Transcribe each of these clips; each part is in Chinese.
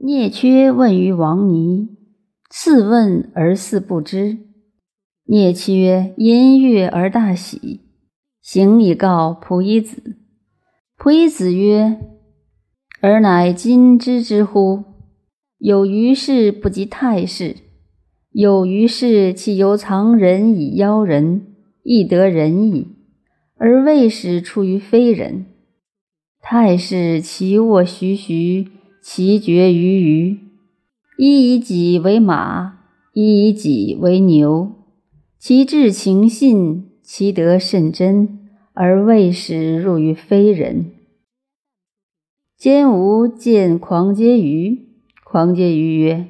聂缺问于王尼，似问而似不知。聂缺因悦而大喜，行以告仆夷子。仆夷子曰：“尔乃今知之乎？有余事不及太事，有余事岂由藏人以邀人，亦得人矣。而未始出于非人。太事其卧徐徐。”其绝于鱼，一以己为马，一以己为牛。其志情信，其德甚真，而未始入于非人。兼吾见狂嗟于，狂嗟于曰：“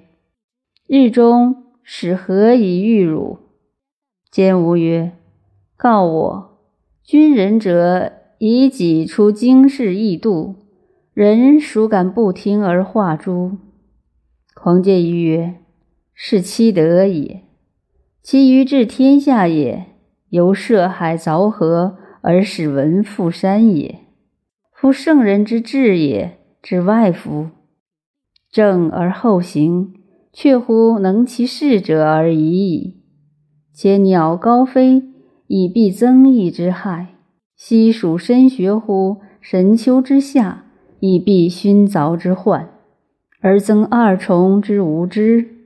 日中使何以遇汝？”兼吾曰：“告我，君人者以己出经世异度。”人孰敢不听而化诸？狂嗟于曰：“是其德也。其余治天下也，由涉海凿河而使文覆山也。夫圣人之治也，之外服？正而后行，却乎能其事者而已矣。且鸟高飞，以避增益之害；西蜀深学乎神丘之下。以避熏凿之患，而增二重之无知。